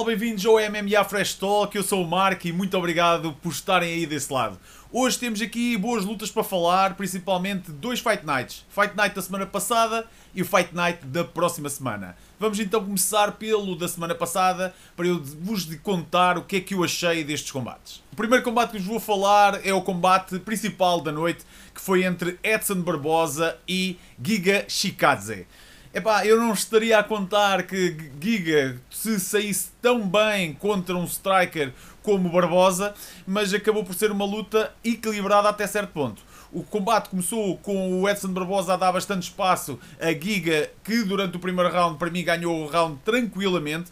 pessoal, bem-vindos ao MMA Fresh Talk, eu sou o Mark e muito obrigado por estarem aí desse lado. Hoje temos aqui boas lutas para falar, principalmente dois Fight Nights. Fight Night da semana passada e o Fight Night da próxima semana. Vamos então começar pelo da semana passada para eu vos contar o que é que eu achei destes combates. O primeiro combate que vos vou falar é o combate principal da noite, que foi entre Edson Barbosa e Giga Shikadze. Epá, eu não estaria a contar que Giga se saísse tão bem contra um striker como Barbosa, mas acabou por ser uma luta equilibrada até certo ponto. O combate começou com o Edson Barbosa a dar bastante espaço a Giga, que durante o primeiro round, para mim, ganhou o round tranquilamente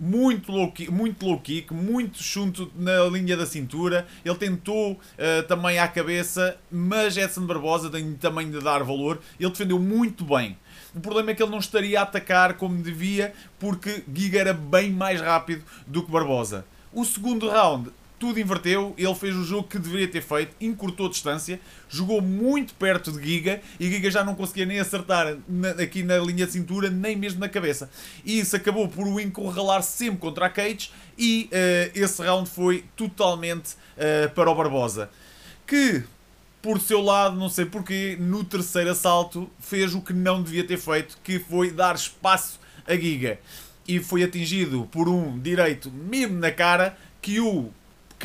muito low, kick, muito low kick, muito chunto na linha da cintura. Ele tentou uh, também à cabeça, mas Edson Barbosa tem também de dar valor. Ele defendeu muito bem. O problema é que ele não estaria a atacar como devia, porque Giga era bem mais rápido do que Barbosa. O segundo round, tudo inverteu, ele fez o jogo que deveria ter feito, encurtou a distância, jogou muito perto de Giga e Giga já não conseguia nem acertar na, aqui na linha de cintura, nem mesmo na cabeça. E isso acabou por o encurralar sempre contra a Cage e uh, esse round foi totalmente uh, para o Barbosa. Que por seu lado, não sei porquê, no terceiro assalto fez o que não devia ter feito, que foi dar espaço a Giga. E foi atingido por um direito mesmo na cara que o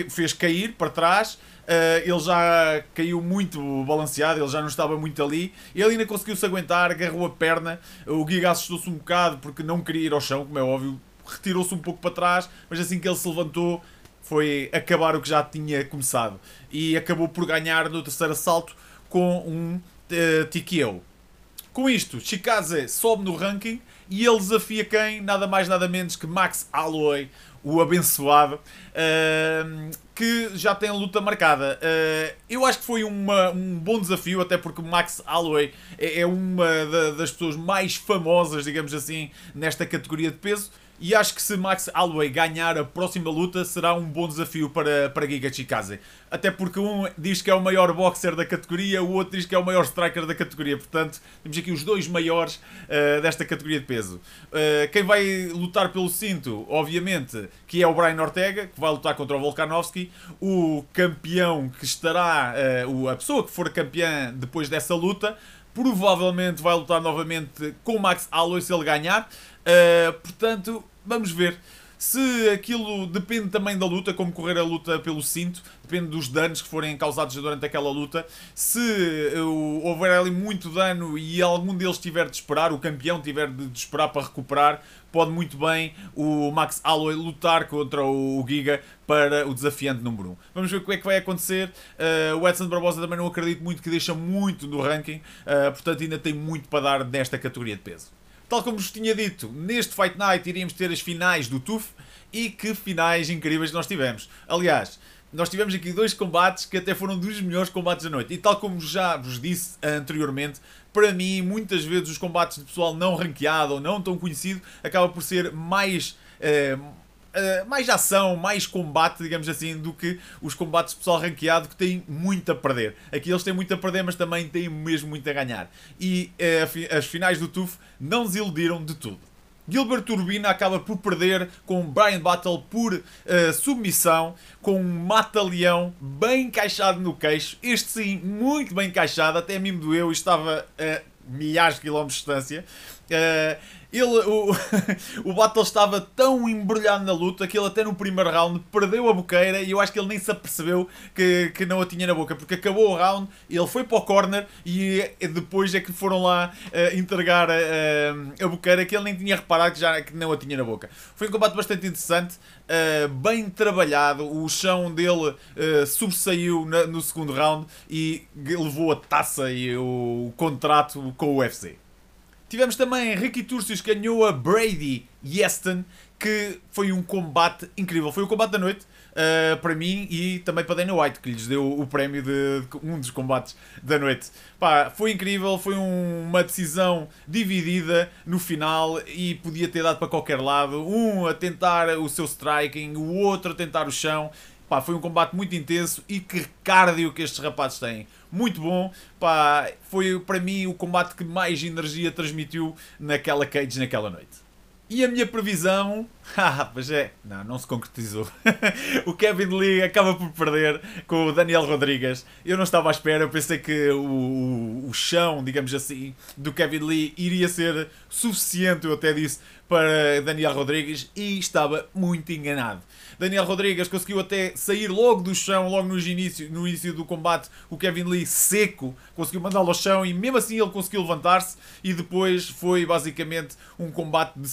fez cair para trás. Uh, ele já caiu muito balanceado, ele já não estava muito ali. Ele ainda conseguiu se aguentar, agarrou a perna. O Giga assustou-se um bocado porque não queria ir ao chão, como é óbvio. Retirou-se um pouco para trás, mas assim que ele se levantou, foi acabar o que já tinha começado. E acabou por ganhar no terceiro assalto com um uh, TKO. Com isto, Chikaze sobe no ranking e ele desafia quem? Nada mais nada menos que Max Holloway, o abençoado, uh, que já tem a luta marcada. Uh, eu acho que foi uma, um bom desafio, até porque Max Holloway é, é uma da, das pessoas mais famosas, digamos assim, nesta categoria de peso e acho que se Max Holloway ganhar a próxima luta será um bom desafio para, para Giga Chikaze. Até porque um diz que é o maior boxer da categoria, o outro diz que é o maior striker da categoria. Portanto, temos aqui os dois maiores uh, desta categoria de peso. Uh, quem vai lutar pelo cinto, obviamente, que é o Brian Ortega, que vai lutar contra o Volkanovski. O campeão que estará, uh, a pessoa que for campeã depois dessa luta, provavelmente vai lutar novamente com Max Holloway se ele ganhar. Uh, portanto, vamos ver. Se aquilo depende também da luta, como correr a luta pelo cinto, depende dos danos que forem causados durante aquela luta. Se uh, houver ali muito dano e algum deles tiver de esperar, o campeão tiver de esperar para recuperar, pode muito bem o Max Holloway lutar contra o Giga para o desafiante número 1. Vamos ver o que é que vai acontecer. Uh, o Edson Barbosa também não acredito muito que deixa muito no ranking, uh, portanto ainda tem muito para dar nesta categoria de peso. Tal como vos tinha dito, neste Fight Night iríamos ter as finais do TUF e que finais incríveis nós tivemos. Aliás, nós tivemos aqui dois combates que até foram dos melhores combates da noite. E tal como já vos disse anteriormente, para mim, muitas vezes os combates de pessoal não ranqueado ou não tão conhecido acaba por ser mais. Uh, mais ação, mais combate, digamos assim, do que os combates de pessoal ranqueado que têm muito a perder. Aqui eles têm muito a perder, mas também têm mesmo muito a ganhar. E uh, as finais do TUF não desiludiram de tudo. Gilbert Turbina acaba por perder com Brian Battle por uh, submissão, com um mata-leão bem encaixado no queixo. Este sim, muito bem encaixado, até a mim me doeu estava a milhares de quilómetros de distância. Uh, ele, o, o Battle estava tão embrulhado na luta que ele até no primeiro round perdeu a boqueira e eu acho que ele nem se apercebeu que, que não a tinha na boca, porque acabou o round, ele foi para o corner e depois é que foram lá uh, entregar a, a, boqueira que ele nem tinha reparado que já que não a tinha na boca. Foi um combate bastante interessante, uh, bem trabalhado, o chão dele uh, na, no segundo round e levou a taça e o, o contrato com o UFC. Tivemos também Ricky Turcios que ganhou a Brady Yeston, que foi um combate incrível. Foi o combate da noite uh, para mim e também para Dana White, que lhes deu o prémio de, de um dos combates da noite. Pá, foi incrível, foi um, uma decisão dividida no final e podia ter dado para qualquer lado. Um a tentar o seu striking, o outro a tentar o chão. Pá, foi um combate muito intenso e que cardio que estes rapazes têm muito bom. Pá, foi para mim o combate que mais energia transmitiu naquela cage naquela noite. E a minha previsão. Ah, mas é. Não, não se concretizou. o Kevin Lee acaba por perder com o Daniel Rodrigues. Eu não estava à espera, eu pensei que o, o, o chão, digamos assim, do Kevin Lee iria ser suficiente, eu até disse, para Daniel Rodrigues e estava muito enganado. Daniel Rodrigues conseguiu até sair logo do chão, logo no início, no início do combate, o Kevin Lee seco, conseguiu mandá-lo ao chão e mesmo assim ele conseguiu levantar-se e depois foi basicamente um combate de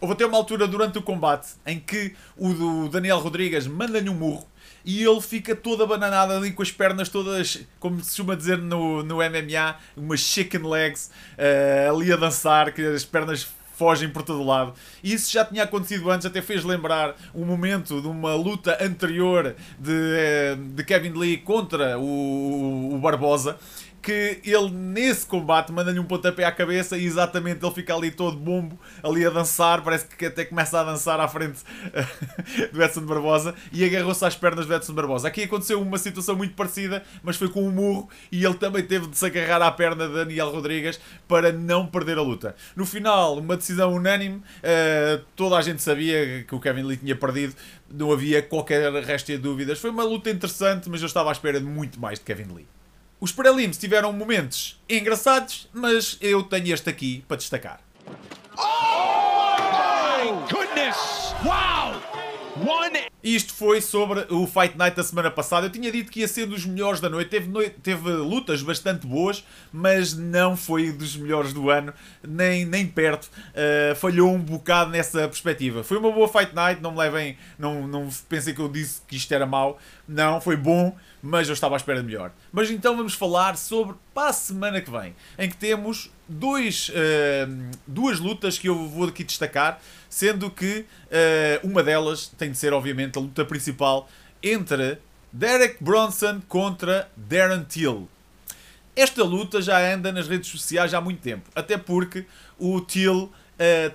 Houve até uma altura durante o combate em que o Daniel Rodrigues manda-lhe um murro e ele fica todo abananado ali com as pernas todas, como se costuma dizer no, no MMA, umas chicken legs, uh, ali a dançar, que as pernas fogem por todo lado. E isso já tinha acontecido antes, até fez lembrar um momento de uma luta anterior de, eh, de Kevin Lee contra o, o Barbosa que ele nesse combate manda-lhe um pontapé à cabeça e exatamente ele fica ali todo bombo, ali a dançar, parece que até começa a dançar à frente do Edson Barbosa e agarrou-se às pernas do Edson Barbosa. Aqui aconteceu uma situação muito parecida, mas foi com um murro e ele também teve de se agarrar à perna de Daniel Rodrigues para não perder a luta. No final, uma decisão unânime, uh, toda a gente sabia que o Kevin Lee tinha perdido, não havia qualquer resto de dúvidas. Foi uma luta interessante, mas eu estava à espera de muito mais de Kevin Lee. Os prelims tiveram momentos engraçados, mas eu tenho este aqui para destacar. Oh my goodness! Wow! One isto foi sobre o Fight Night da semana passada. Eu tinha dito que ia ser dos melhores da noite. Teve, noite, teve lutas bastante boas, mas não foi dos melhores do ano, nem, nem perto. Uh, falhou um bocado nessa perspectiva. Foi uma boa Fight Night, não me levem, não, não pensem que eu disse que isto era mau. Não, foi bom, mas eu estava à espera de melhor. Mas então vamos falar sobre para a semana que vem, em que temos dois, uh, duas lutas que eu vou aqui destacar, sendo que uh, uma delas tem de ser, obviamente, a luta principal entre Derek Bronson contra Darren Till. Esta luta já anda nas redes sociais há muito tempo, até porque o Till uh,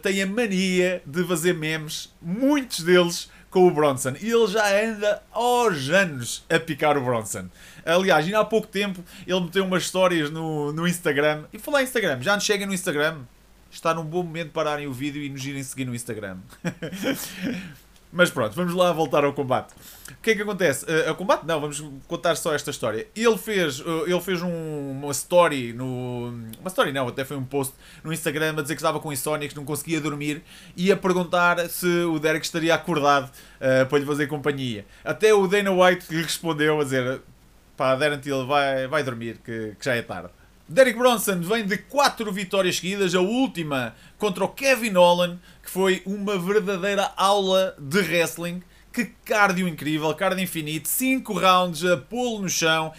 tem a mania de fazer memes, muitos deles com o Bronson. E ele já anda aos anos a picar o Bronson. Aliás, ainda há pouco tempo ele meteu umas histórias no, no Instagram. E falar em Instagram, já nos chega no Instagram. Está num bom momento pararem o vídeo e nos irem seguir no Instagram. Mas pronto, vamos lá voltar ao combate. O que é que acontece? Uh, ao combate não, vamos contar só esta história. Ele fez, uh, ele fez um, uma story no. Uma story não, até foi um post no Instagram a dizer que estava com insónia, que não conseguia dormir e a perguntar se o Derek estaria acordado uh, para lhe fazer companhia. Até o Dana White lhe respondeu a dizer: pá, Till, vai, vai dormir, que, que já é tarde. Derek Bronson vem de 4 vitórias seguidas, a última contra o Kevin Holland, que foi uma verdadeira aula de wrestling. Que cardio incrível, cardio infinito, 5 rounds a pulo no chão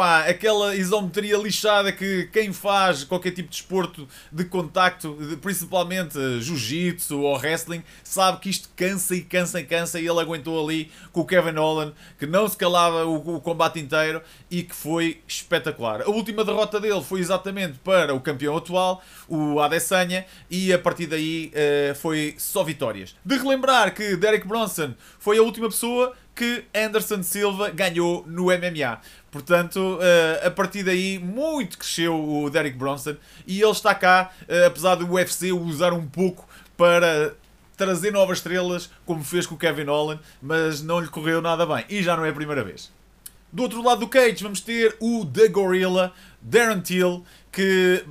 pá, aquela isometria lixada que quem faz qualquer tipo de esporto de contacto, principalmente jiu-jitsu ou wrestling, sabe que isto cansa e cansa e cansa e ele aguentou ali com o Kevin Holland, que não se calava o, o combate inteiro e que foi espetacular. A última derrota dele foi exatamente para o campeão atual, o Adesanya, e a partir daí uh, foi só vitórias. De relembrar que Derek Bronson foi a última pessoa que Anderson Silva ganhou no MMA. Portanto, uh, a partir daí, muito cresceu o Derek Bronson e ele está cá, uh, apesar do UFC usar um pouco para trazer novas estrelas, como fez com o Kevin Holland, mas não lhe correu nada bem e já não é a primeira vez. Do outro lado do cage, vamos ter o The Gorilla, Darren Till, que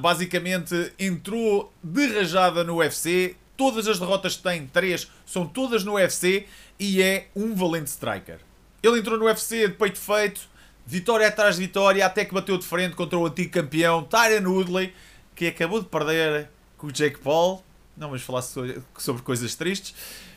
basicamente entrou de rajada no UFC. Todas as derrotas que tem, três, são todas no UFC e é um valente striker. Ele entrou no UFC de peito feito, vitória atrás de vitória, até que bateu de frente contra o antigo campeão Tyron Woodley, que acabou de perder com o Jake Paul. Não vamos falar sobre coisas tristes,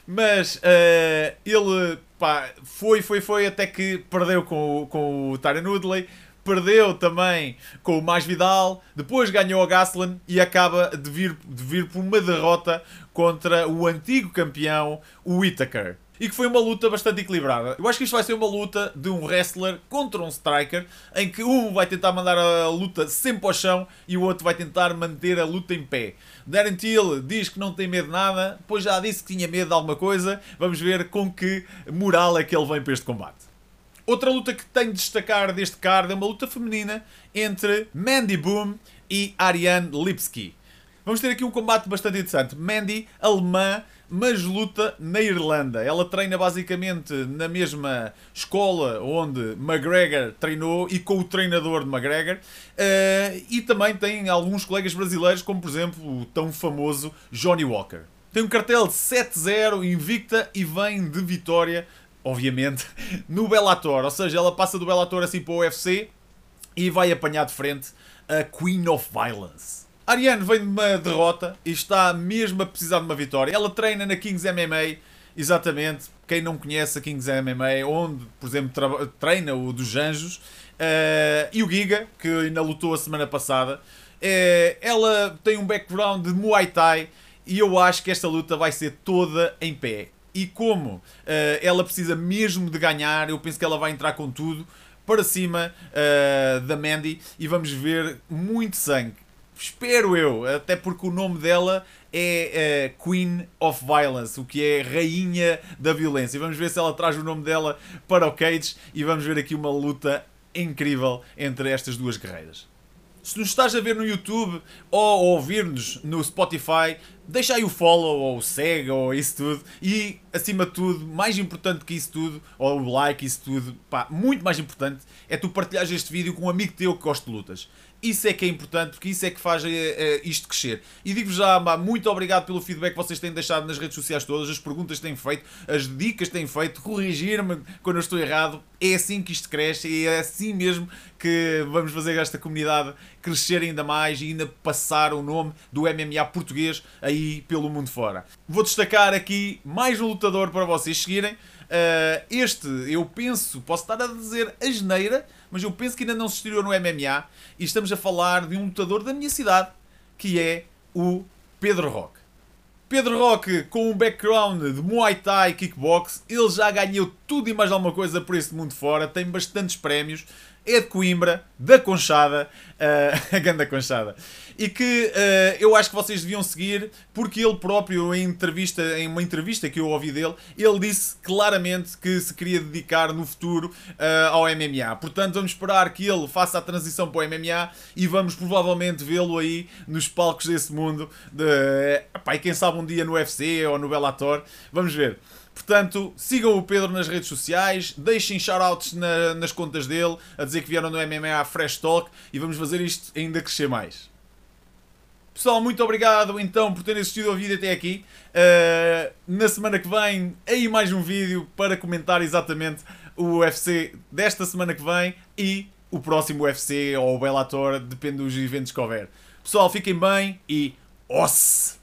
mas uh, ele pá, foi, foi, foi até que perdeu com, com o Tyron Woodley. Perdeu também com o Mais Vidal, depois ganhou a Gaslan e acaba de vir, de vir por uma derrota contra o antigo campeão, o Whittaker e que foi uma luta bastante equilibrada. Eu acho que isto vai ser uma luta de um wrestler contra um striker, em que um vai tentar mandar a luta sempre ao chão e o outro vai tentar manter a luta em pé. Darren Till diz que não tem medo de nada, pois já disse que tinha medo de alguma coisa. Vamos ver com que moral é que ele vem para este combate. Outra luta que tenho de destacar deste card é uma luta feminina entre Mandy Boom e Ariane Lipski. Vamos ter aqui um combate bastante interessante. Mandy, alemã, mas luta na Irlanda. Ela treina basicamente na mesma escola onde McGregor treinou e com o treinador de McGregor. Uh, e também tem alguns colegas brasileiros, como por exemplo o tão famoso Johnny Walker. Tem um cartel de 7-0, invicta e vem de vitória, obviamente, no Bellator. Ou seja, ela passa do Bellator assim para o UFC e vai apanhar de frente a Queen of Violence. Ariane vem de uma derrota e está mesmo a precisar de uma vitória. Ela treina na Kings MMA, exatamente. Quem não conhece a Kings MMA, onde, por exemplo, treina o dos Anjos. Uh, e o Giga, que ainda lutou a semana passada. Uh, ela tem um background de Muay Thai e eu acho que esta luta vai ser toda em pé. E como uh, ela precisa mesmo de ganhar, eu penso que ela vai entrar com tudo para cima da Mandy e vamos ver muito sangue espero eu, até porque o nome dela é uh, Queen of Violence, o que é Rainha da Violência. Vamos ver se ela traz o nome dela para o Cage e vamos ver aqui uma luta incrível entre estas duas guerreiras. Se nos estás a ver no YouTube ou ouvir-nos no Spotify, deixa aí o follow ou o segue ou isso tudo. E acima de tudo, mais importante que isso tudo, ou o like, isso tudo, pá, muito mais importante, é tu partilhares este vídeo com um amigo teu que gosta de lutas. Isso é que é importante, porque isso é que faz uh, isto crescer. E digo-vos já, muito obrigado pelo feedback que vocês têm deixado nas redes sociais todas, as perguntas que têm feito, as dicas que têm feito, corrigir-me quando eu estou errado. É assim que isto cresce e é assim mesmo que vamos fazer esta comunidade crescer ainda mais e ainda passar o nome do MMA português aí pelo mundo fora. Vou destacar aqui mais um lutador para vocês seguirem. Uh, este, eu penso, posso estar a dizer asneira, mas eu penso que ainda não se estreou no MMA e estamos a falar de um lutador da minha cidade, que é o Pedro Roque. Pedro Roque, com um background de Muay Thai kickbox, ele já ganhou tudo e mais alguma coisa por este mundo fora, tem bastantes prémios é de Coimbra, da Conchada, uh, a ganda Conchada, e que uh, eu acho que vocês deviam seguir, porque ele próprio, em, entrevista, em uma entrevista que eu ouvi dele, ele disse claramente que se queria dedicar no futuro uh, ao MMA. Portanto, vamos esperar que ele faça a transição para o MMA e vamos provavelmente vê-lo aí nos palcos desse mundo, de, e quem sabe um dia no UFC ou no Bellator, vamos ver. Portanto, sigam o Pedro nas redes sociais, deixem shoutouts na, nas contas dele, a dizer que vieram no MMA Fresh Talk e vamos fazer isto ainda crescer mais. Pessoal, muito obrigado então por terem assistido ao vídeo até aqui. Uh, na semana que vem, aí mais um vídeo para comentar exatamente o UFC desta semana que vem e o próximo UFC ou o Bellator, depende dos eventos que houver. Pessoal, fiquem bem e os!